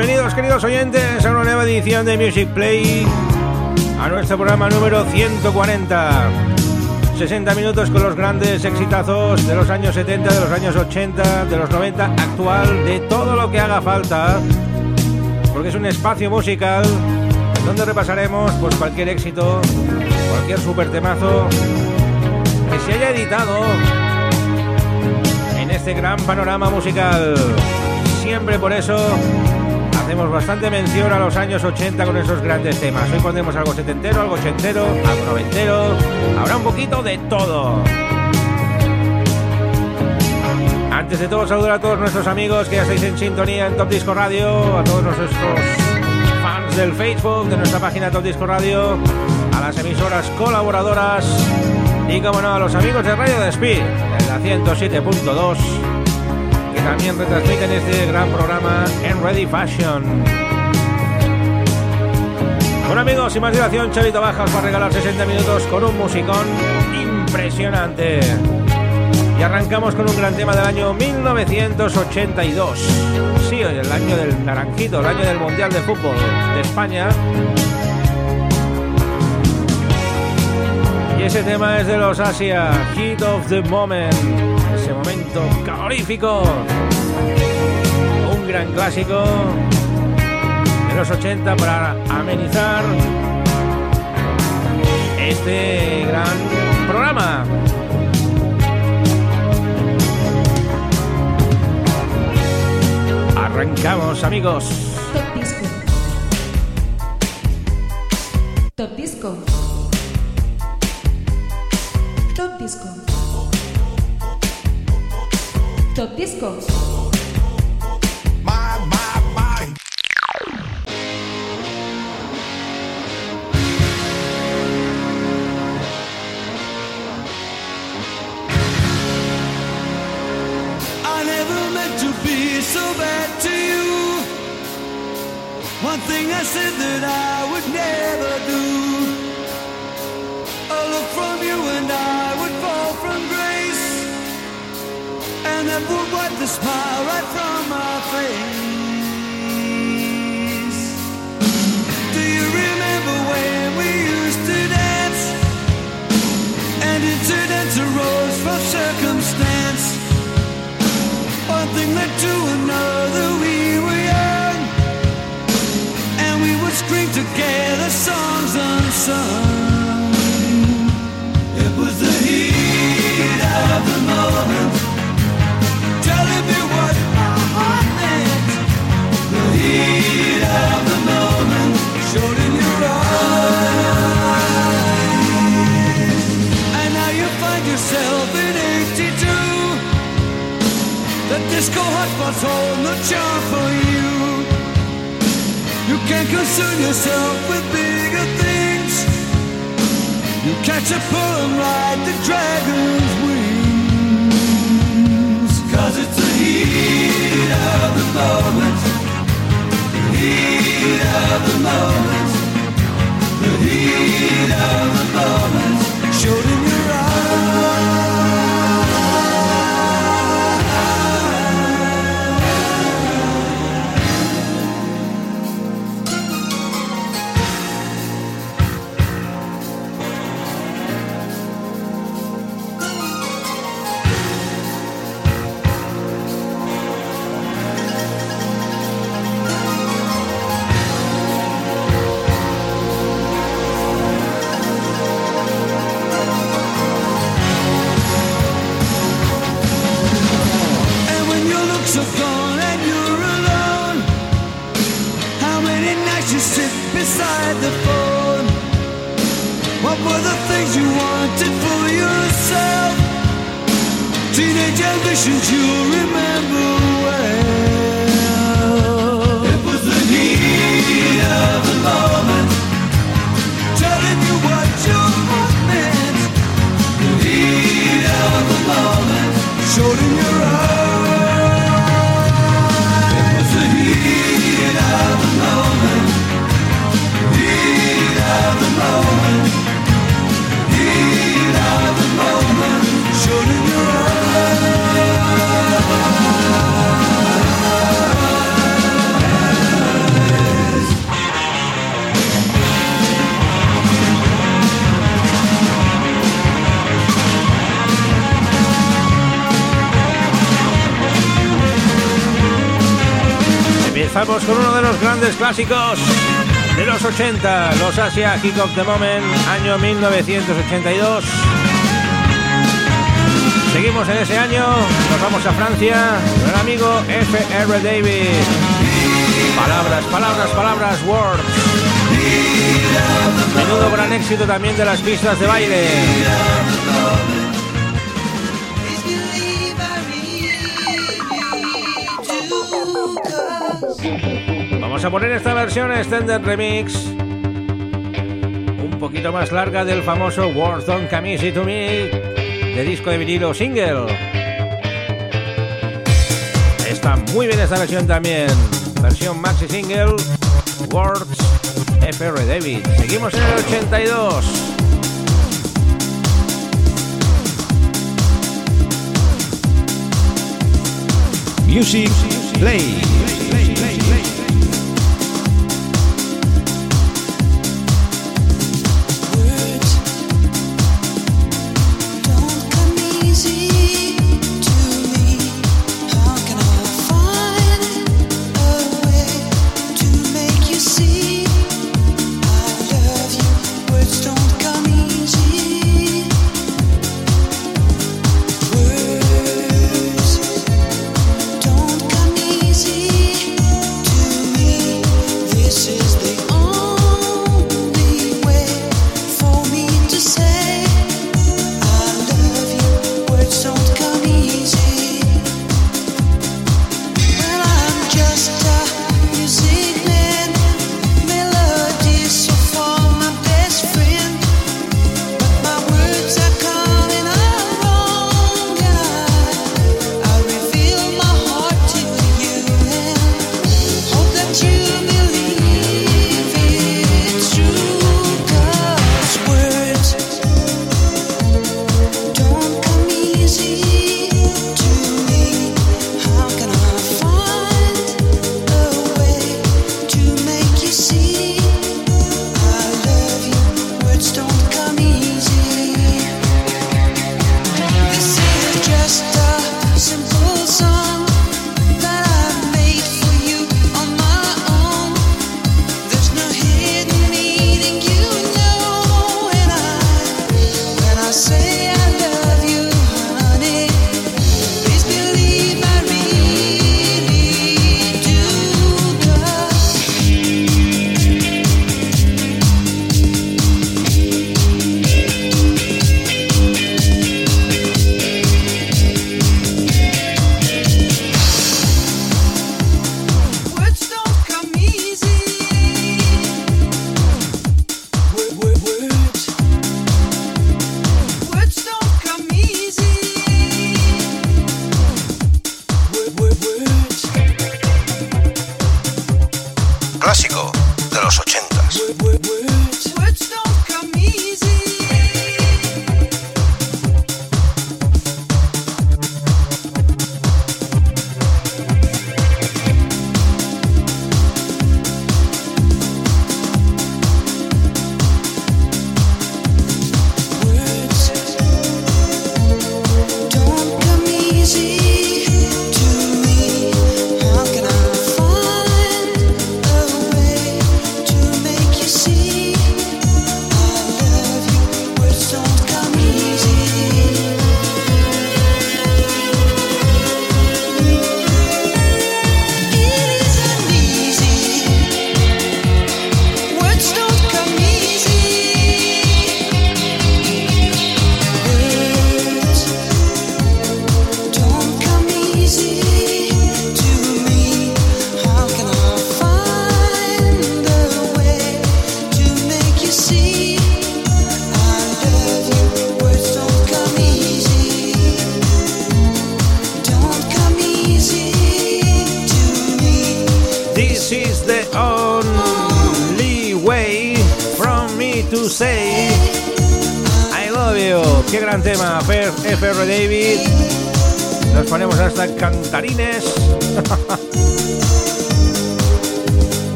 Bienvenidos queridos oyentes a una nueva edición de Music Play, a nuestro programa número 140. 60 minutos con los grandes exitazos de los años 70, de los años 80, de los 90, actual, de todo lo que haga falta, porque es un espacio musical donde repasaremos pues cualquier éxito, cualquier super temazo que se haya editado en este gran panorama musical. Siempre por eso hacemos bastante mención a los años 80 con esos grandes temas. Hoy pondremos algo setentero, algo ochentero, algo noventero. Habrá un poquito de todo. Antes de todo, saludar a todos nuestros amigos que ya estáis en sintonía en Top Disco Radio, a todos nuestros fans del Facebook, de nuestra página Top Disco Radio, a las emisoras colaboradoras y, como no, a los amigos de Radio Despí, en la 107.2 también retransmiten este gran programa en Ready Fashion. Bueno amigos, sin más dilación, Chavito Bajas va a regalar 60 minutos con un musicón impresionante. Y arrancamos con un gran tema del año 1982. Sí, el año del naranjito, el año del Mundial de Fútbol de España. Y ese tema es de los Asia, Heat of the Moment momento calorífico. Un gran clásico de los 80 para amenizar este gran programa. Arrancamos amigos. Discos. Concern yourself with bigger things. You catch a pull and ride the dragon's wings. Cause it's the heat of the moment. The heat of the moment. The heat of the moment. Showed con uno de los grandes clásicos de los 80, los Asia Kick of the Moment, año 1982. Seguimos en ese año, nos vamos a Francia, con el amigo F.R. Davis. Palabras, palabras, palabras, words. Menudo gran éxito también de las pistas de baile. Vamos a poner esta versión Extended Remix, un poquito más larga del famoso Words Don't Come Easy to Me de disco de vinilo single. Está muy bien esta versión también, versión maxi single, Words FR David. Seguimos en el 82. Music Play.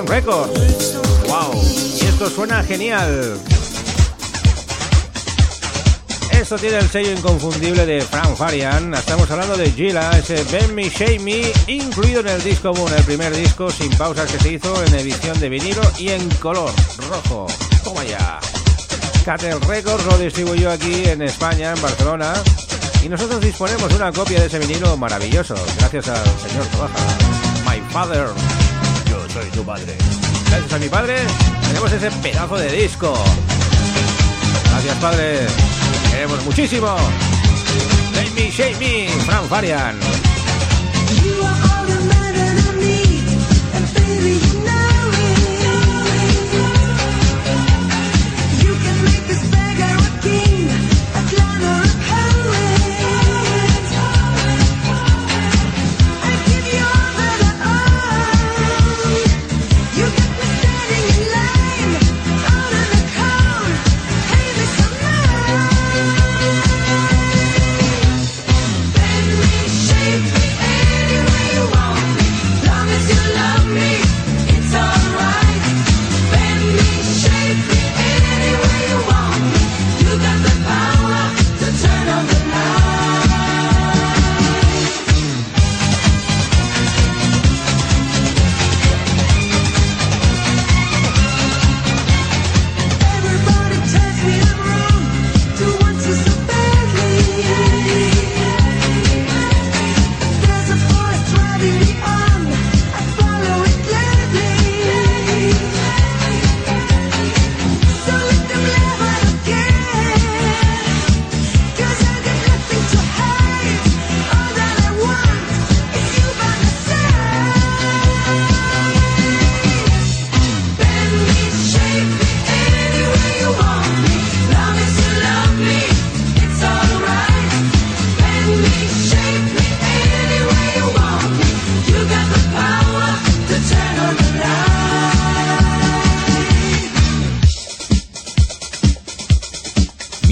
Records. ¡Wow! Y esto suena genial. Esto tiene el sello inconfundible de Frank Farian. Estamos hablando de Gila, ese Ben Me Shake Me, incluido en el disco Moon, el primer disco sin pausas que se hizo en edición de vinilo y en color rojo. ¡Toma ya! Cattle Records lo distribuyó aquí en España, en Barcelona. Y nosotros disponemos de una copia de ese vinilo maravilloso, gracias al señor Trabaja. My Father soy tu padre. Gracias a mi padre tenemos ese pedazo de disco. Gracias padre, queremos muchísimo. Let me, shake me, Fran Farian.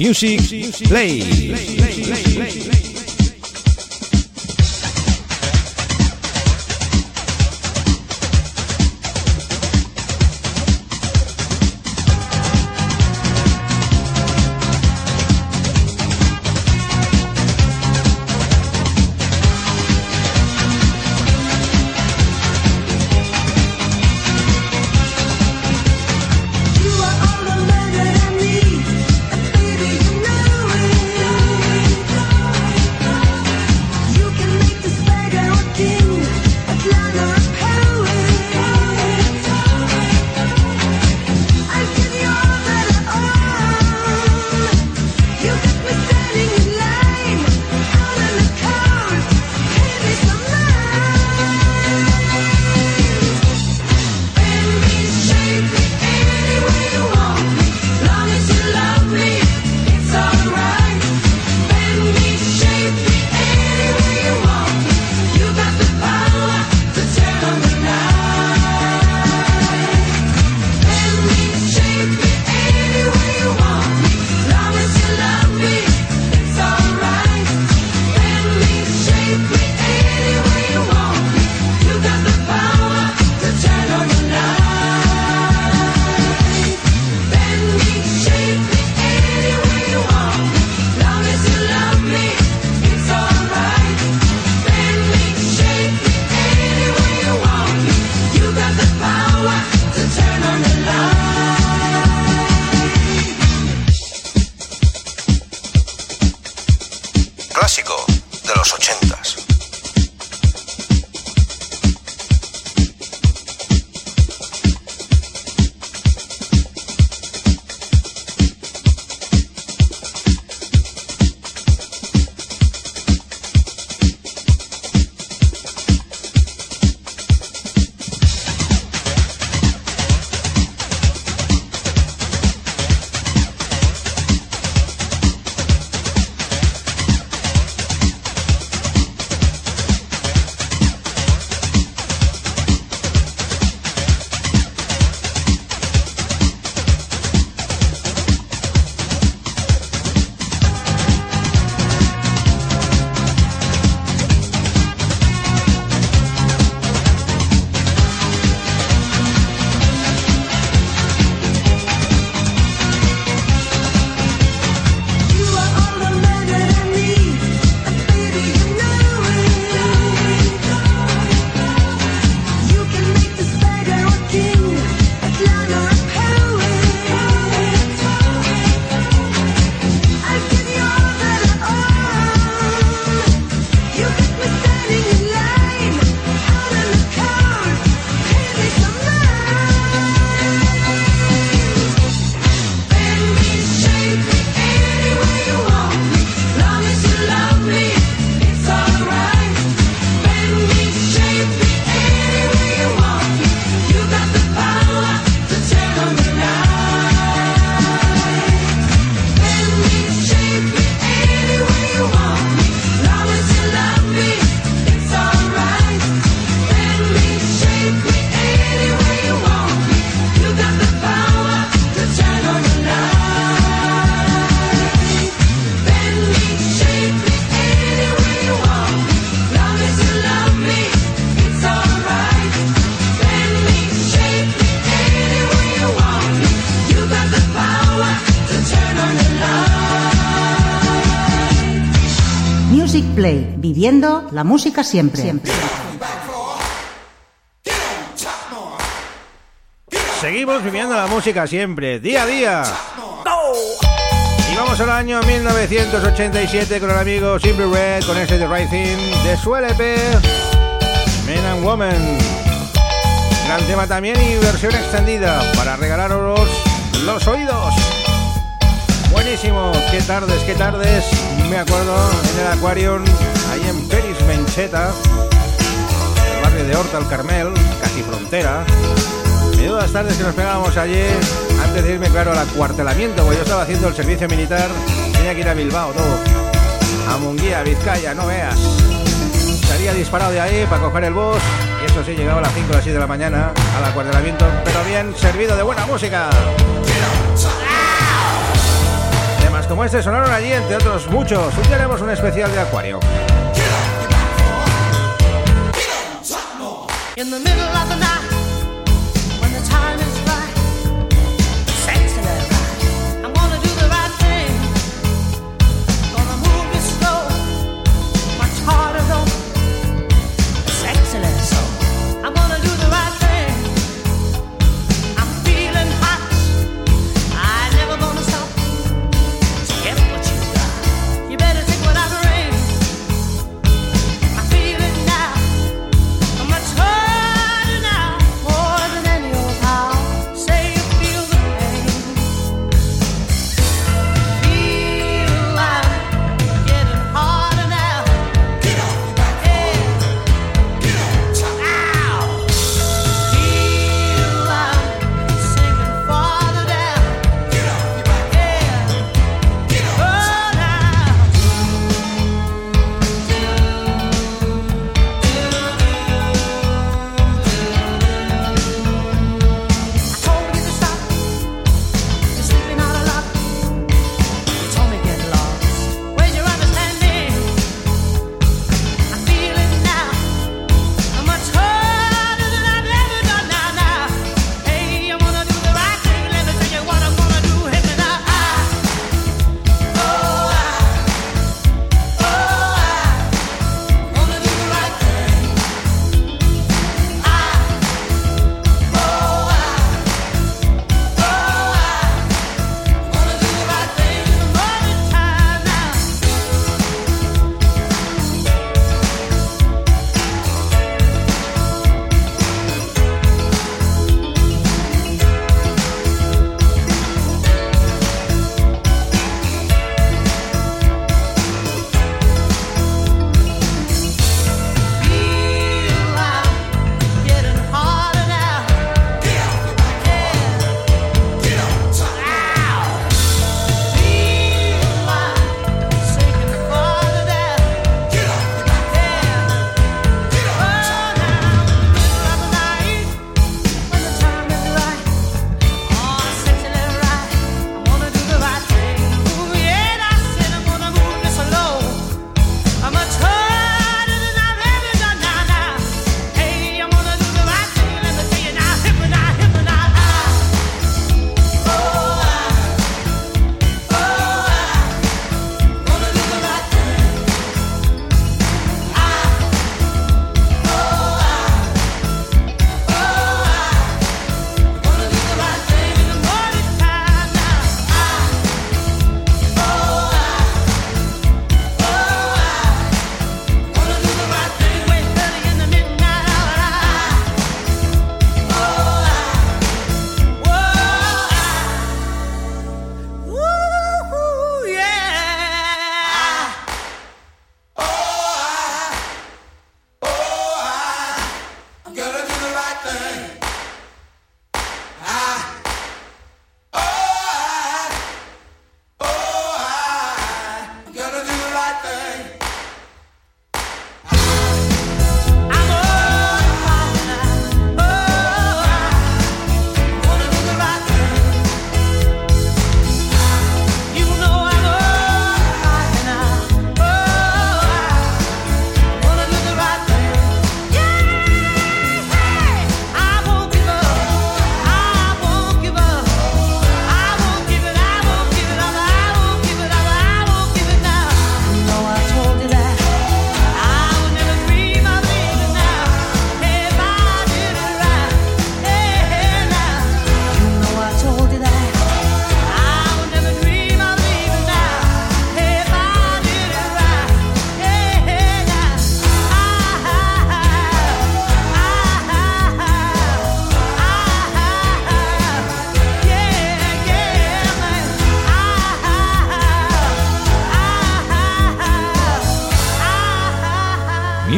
Music Play. Play, viviendo la música siempre. siempre. Seguimos viviendo la música siempre, día a día. Y vamos al año 1987 con el amigo Simple Red con este The Right Thing de su LP Men and Woman. Gran tema también y versión extendida para regalaros los oídos. Buenísimo, qué tardes, qué tardes. Me acuerdo en el Aquarium, ahí en Peris Mencheta, el barrio de Horta, el Carmel, casi frontera. Menudas tardes que nos pegábamos allí antes de irme, claro, al acuartelamiento, porque yo estaba haciendo el servicio militar, tenía que ir a Bilbao, todo. A Munguía, Vizcaya, no veas. Salía disparado de ahí para coger el bus y eso sí, llegaba a las 5 o las 6 de la mañana al acuartelamiento, pero bien servido de buena música. Como este sonaron allí, entre otros muchos. Hoy tenemos un especial de Acuario.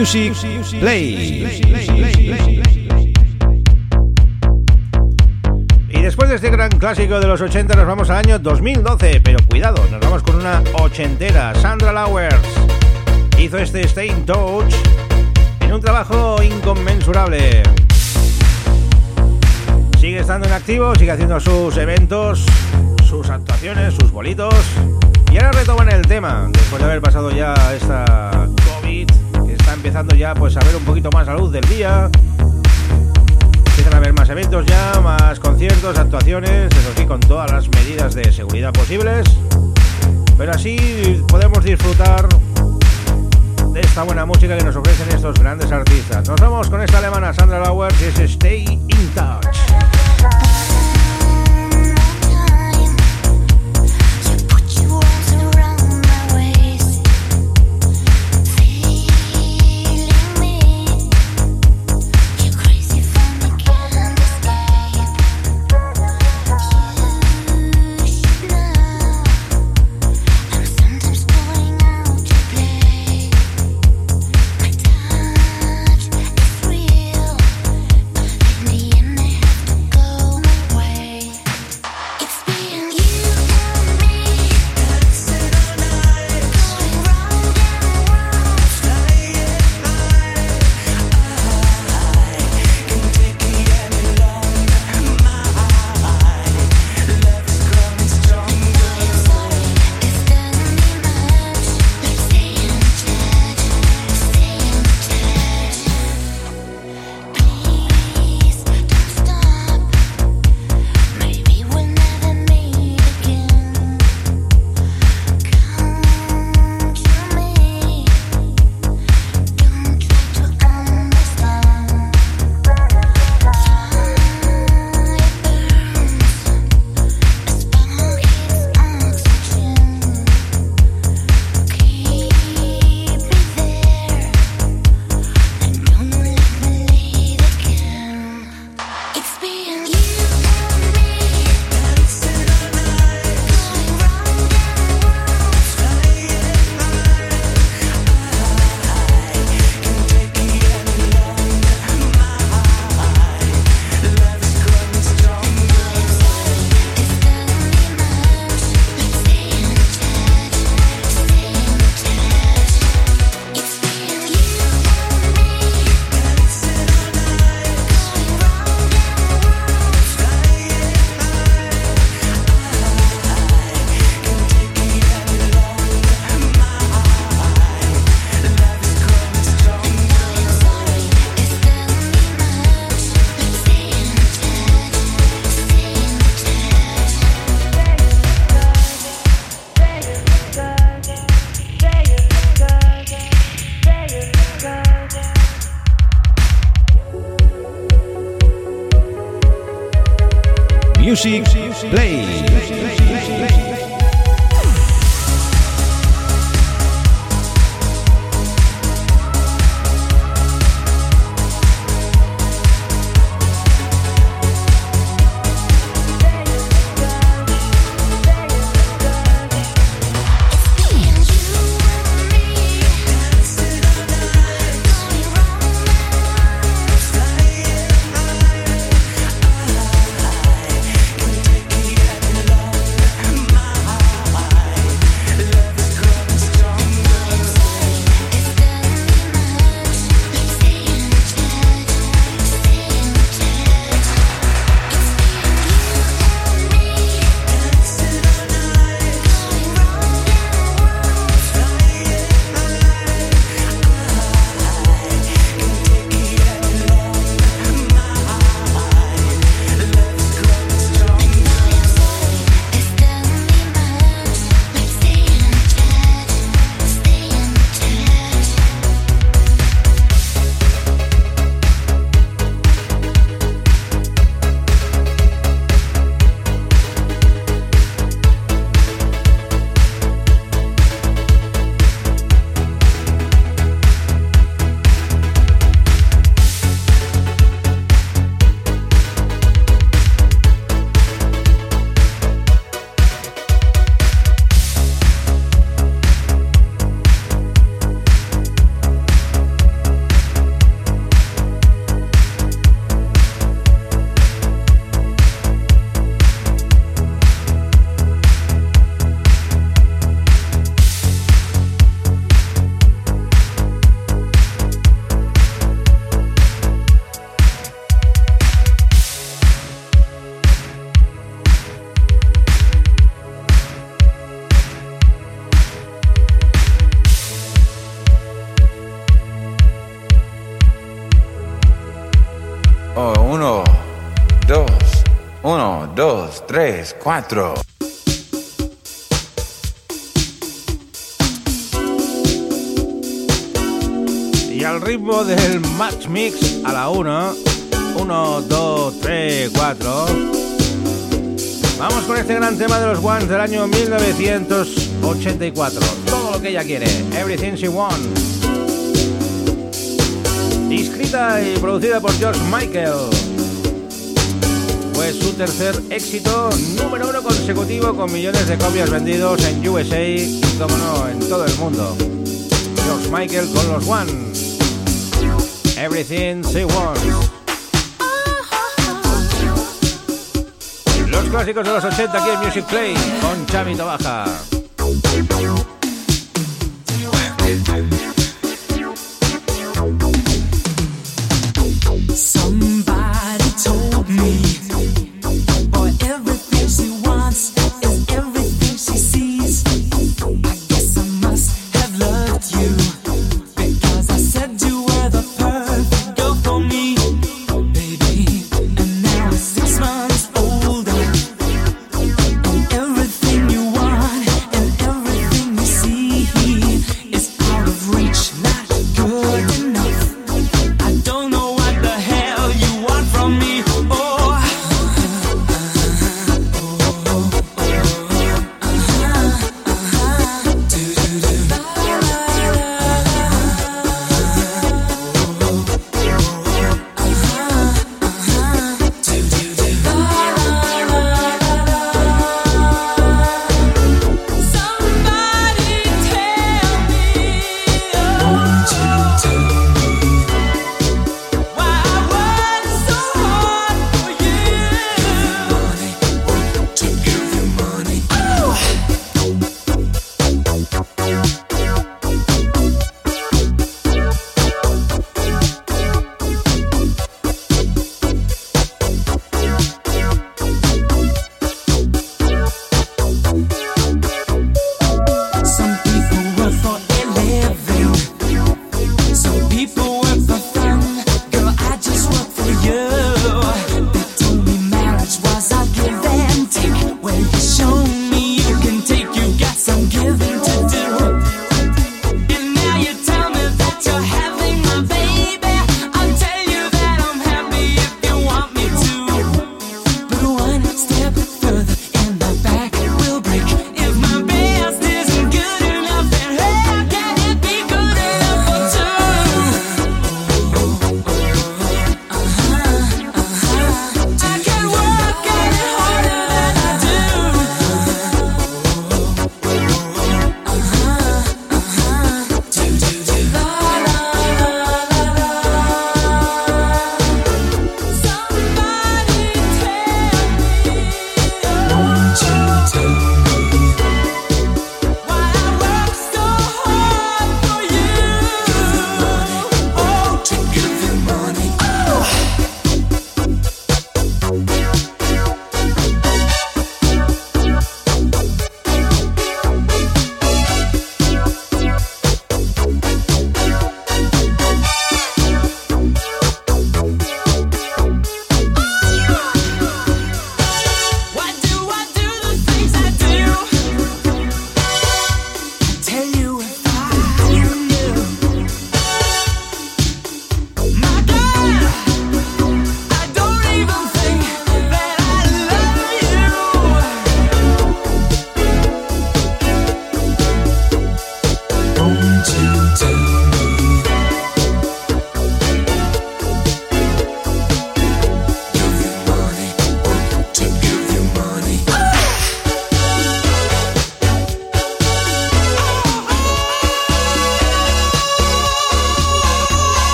Music Play. Y después de este gran clásico de los 80 nos vamos al año 2012, pero cuidado, nos vamos con una ochentera. Sandra Lowers hizo este Stay in Touch en un trabajo inconmensurable. Sigue estando en activo, sigue haciendo sus eventos, sus actuaciones, sus bolitos. Y ahora retoman el tema, después de haber pasado ya esta COVID, empezando ya pues a ver un poquito más la luz del día. Empiezan a haber más eventos ya, más conciertos, actuaciones, eso sí, con todas las medidas de seguridad posibles. Pero así podemos disfrutar de esta buena música que nos ofrecen estos grandes artistas. Nos vamos con esta alemana Sandra Lauer, que es Stay in Touch. Oh, uno, dos, uno, dos, tres, cuatro. Y al ritmo del Match Mix a la 1, 1, 2, 3, 4. Vamos con este gran tema de los Ones del año 1984. Todo lo que ella quiere, Everything She Wants. Escrita y producida por George Michael. Fue su tercer éxito número uno consecutivo con millones de copias vendidos en USA y, como no, en todo el mundo. George Michael con los One. Everything She Wants. Los clásicos de los 80 aquí en Music Play con Chavito Baja.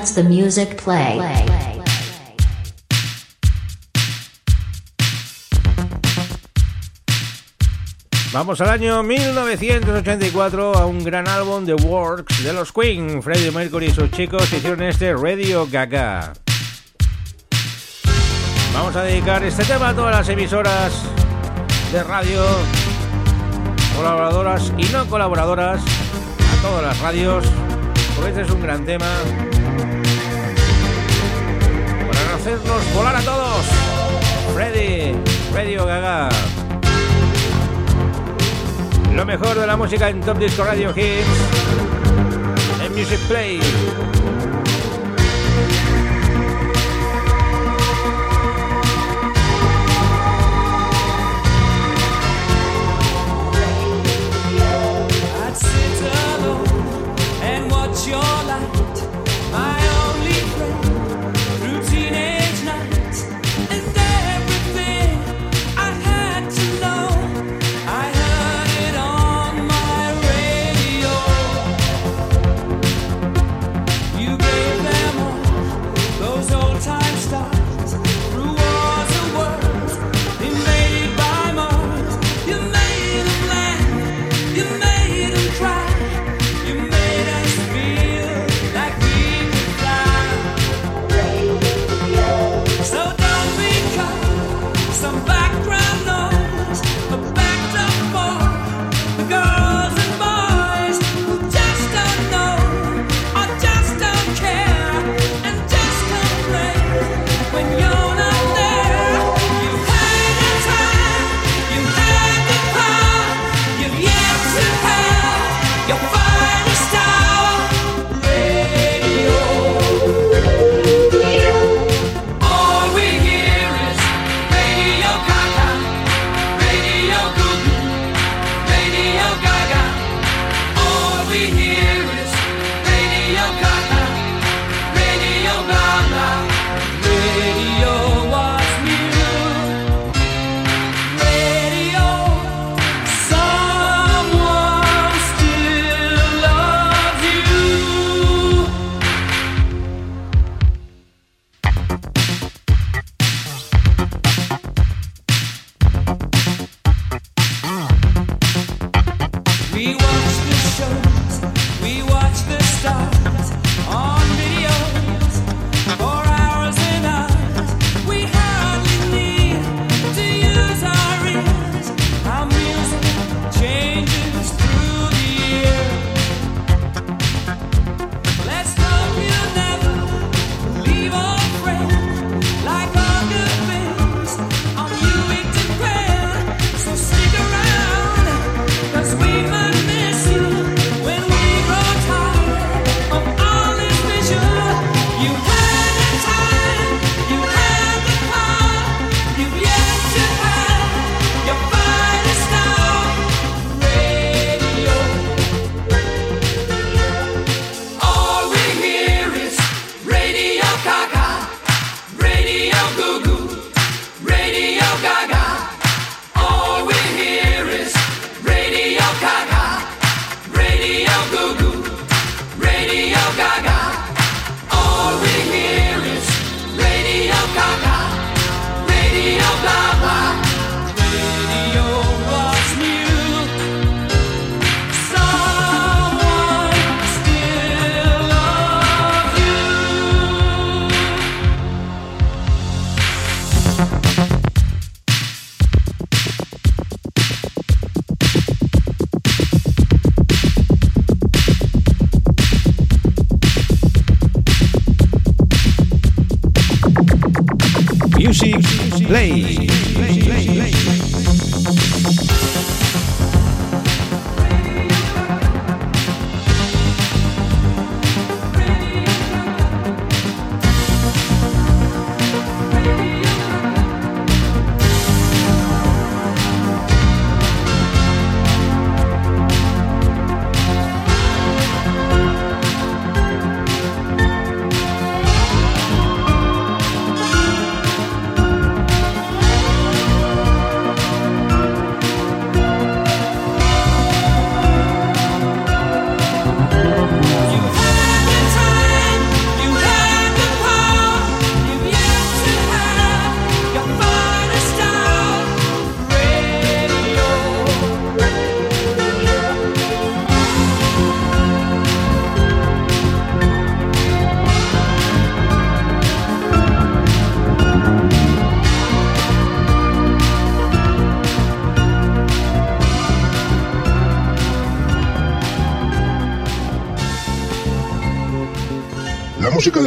lets the music play. play. Vamos al año 1984 a un gran álbum de Works de los Queen. Freddie Mercury y sus chicos hicieron este Radio Gaga. Vamos a dedicar este tema a todas las emisoras de radio, colaboradoras y no colaboradoras, a todas las radios, porque este es un gran tema hacernos volar a todos. Freddy, Radio Gaga. Lo mejor de la música en Top Disco Radio Hits. En Music Play.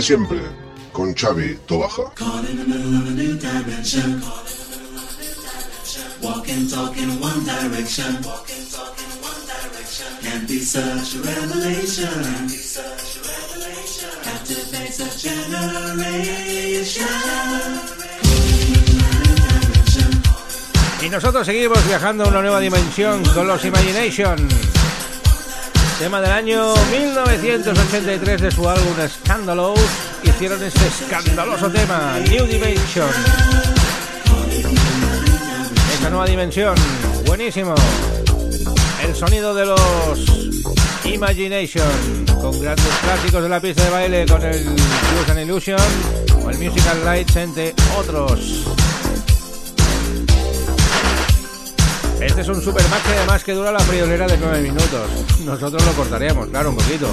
Siempre, con Xavi Tobaja. A. Y nosotros seguimos viajando a una nueva dimensión con los Imagination. Tema del año 1983 de su álbum Scandalous. Hicieron este escandaloso tema, New Dimension. Esta nueva dimensión, buenísimo. El sonido de los Imagination, con grandes clásicos de la pista de baile, con el and Illusion o el Musical Lights, entre otros. Este es un super match además que dura la friolera de 9 minutos. Nosotros lo cortaríamos, claro, un poquito.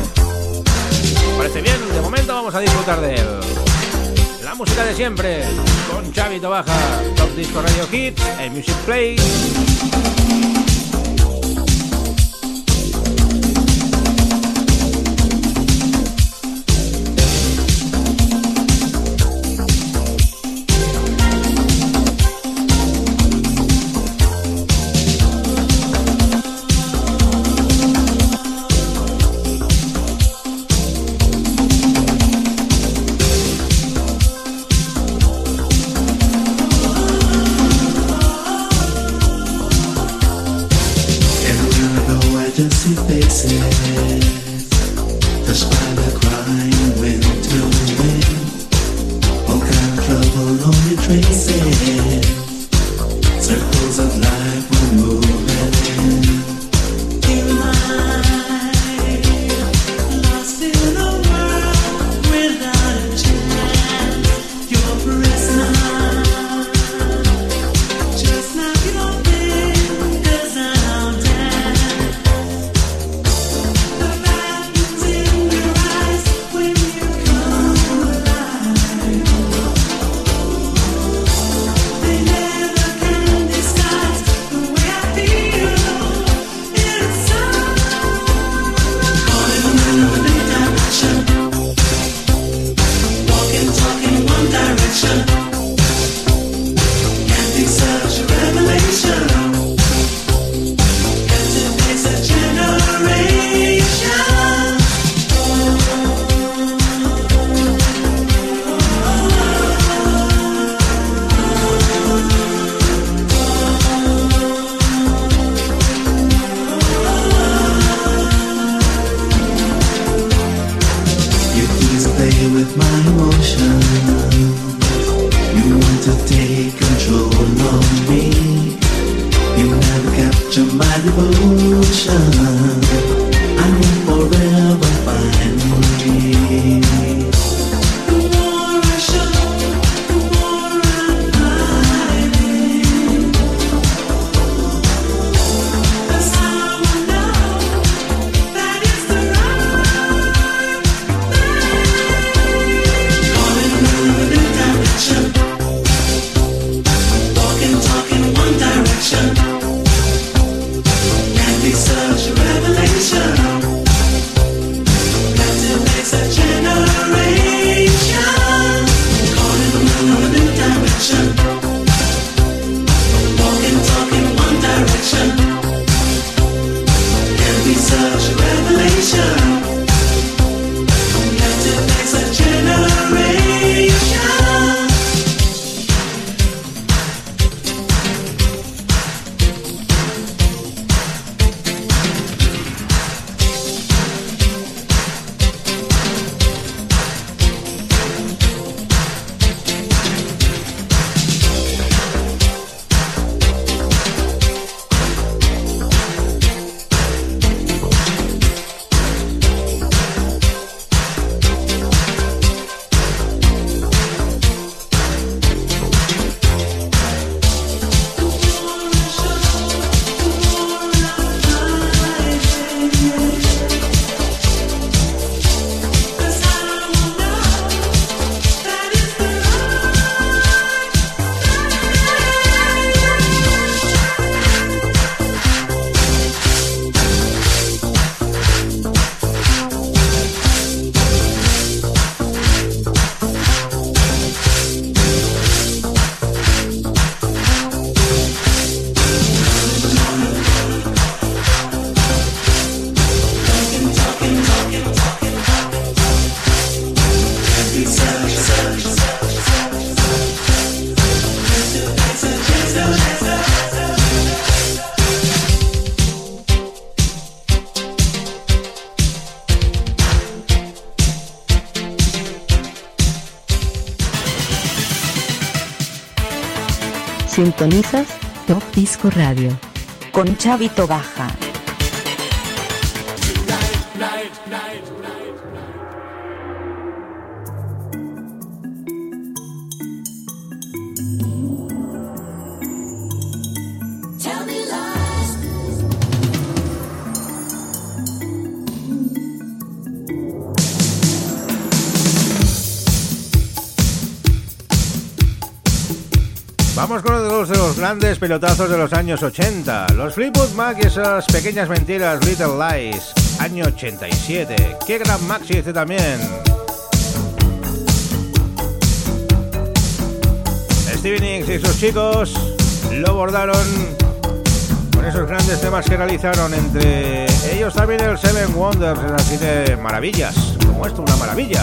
Parece bien, de momento vamos a disfrutar de él. La música de siempre, con Xavi Tobaja, Top Disco Radio Hits, el Music Play. Devotion. I Sintonizas Top Disco Radio. Con Chavito Baja. Grandes pelotazos de los años 80. Los Fleetwood Mac y esas pequeñas mentiras, Little Lies. Año 87. Qué gran maxi este también. Stevie Nicks y sus chicos lo bordaron con esos grandes temas que realizaron. Entre ellos también el Seven Wonders, así de maravillas. Como esto, una maravilla.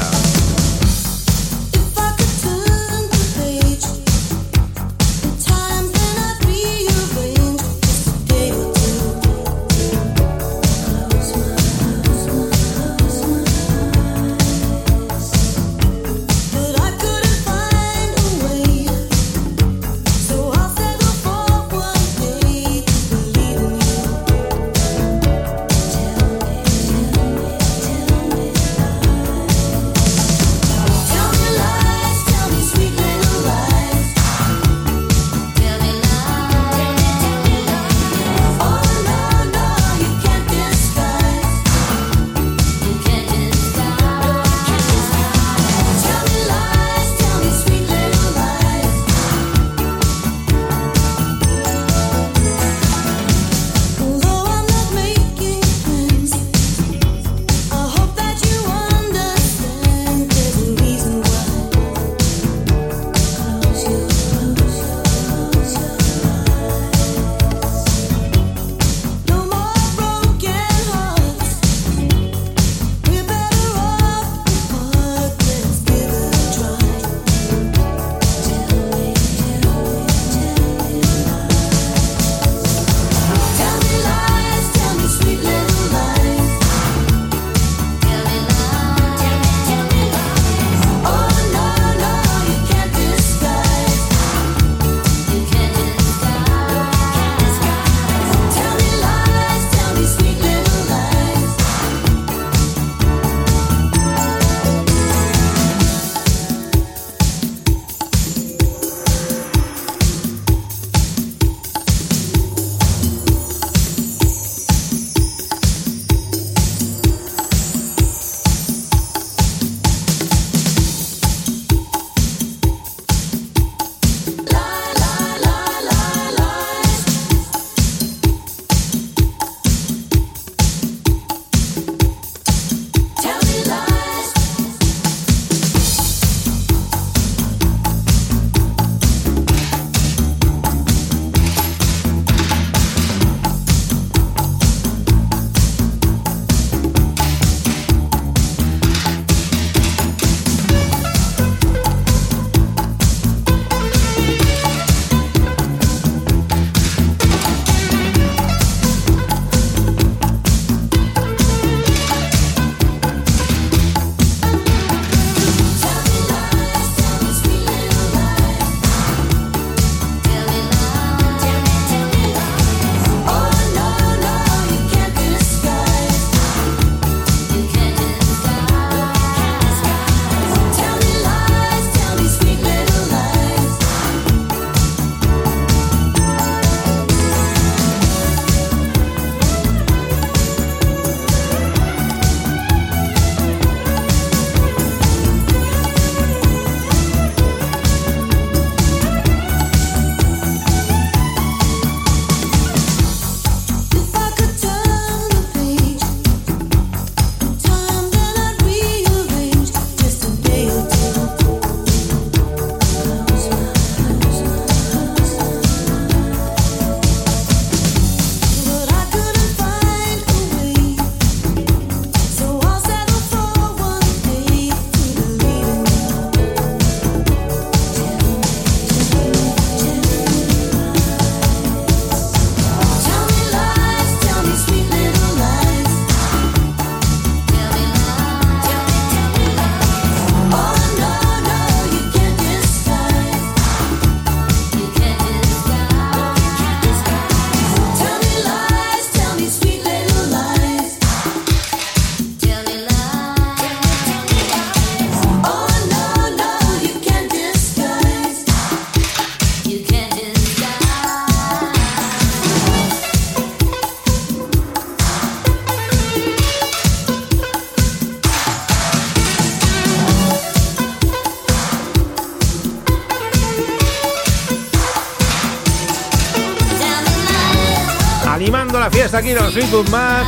Fleetwood Mac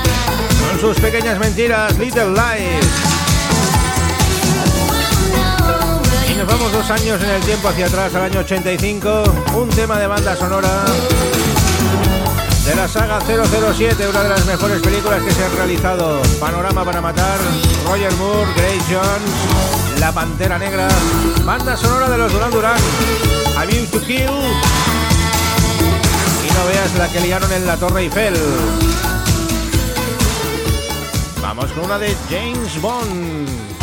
con sus pequeñas mentiras, Little Lies. Y nos vamos dos años en el tiempo hacia atrás, al año 85, un tema de banda sonora de la saga 007, una de las mejores películas que se han realizado. Panorama para matar, Roger Moore, Grace Jones, La Pantera Negra, banda sonora de los Duran Duran, A View to Kill. Y no veas la que liaron en la Torre Eiffel. Vamos con una de James Bond.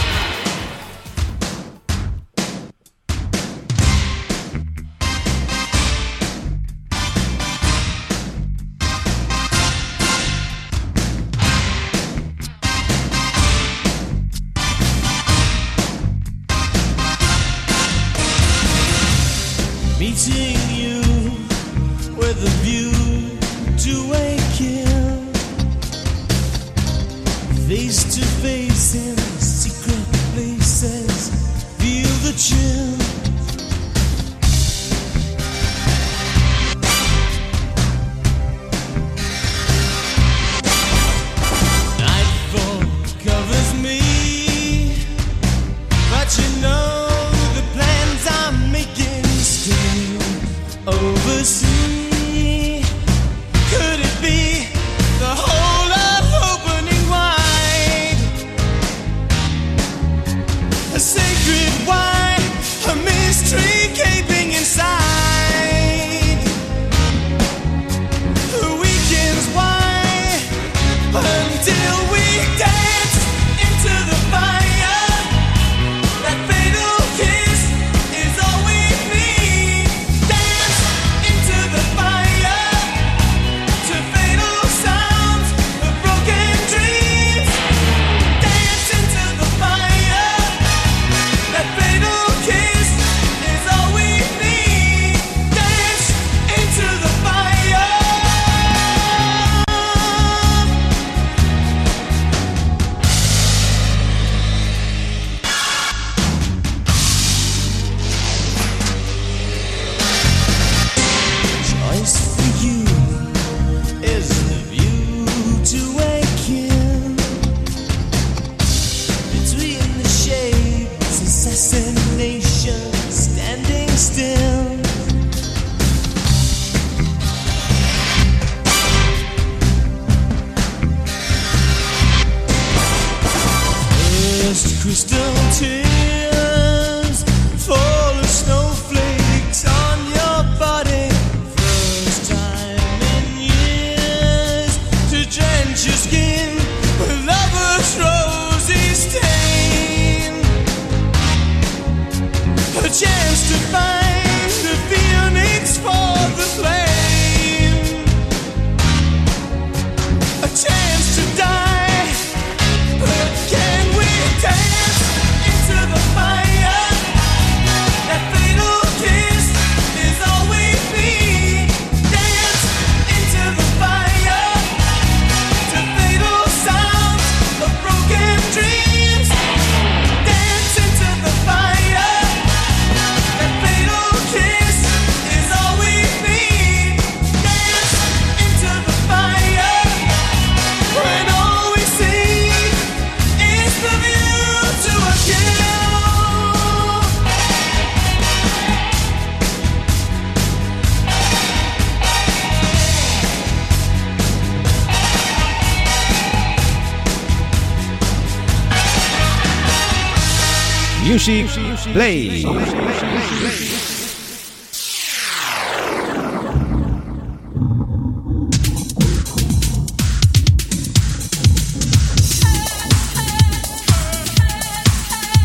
Play.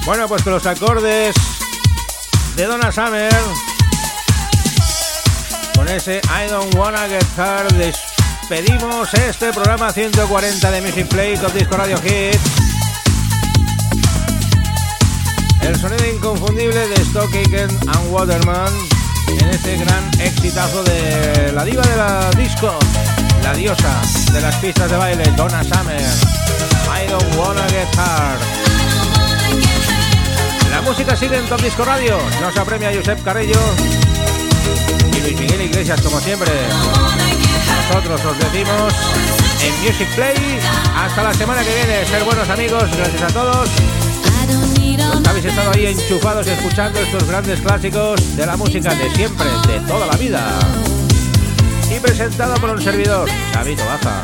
Bueno, pues con los acordes de Donna Summer, con ese I Don't Wanna Get Hard, despedimos este programa 140 de Music Play Top Disco Radio Hit el sonido inconfundible de Stockaken and Waterman en este gran exitazo de la diva de la disco, la diosa de las pistas de baile, Donna Summer. I don't wanna get hard. La música sigue en Top Disco Radio. Nos apremia Josep Carello y Luis Miguel Iglesias, como siempre. Nosotros os decimos en Music Play. Hasta la semana que viene. Ser buenos amigos. Gracias a todos. Habéis estado ahí enchufados escuchando estos grandes clásicos de la música de siempre, de toda la vida. Y presentado por un servidor, Xavi Baja.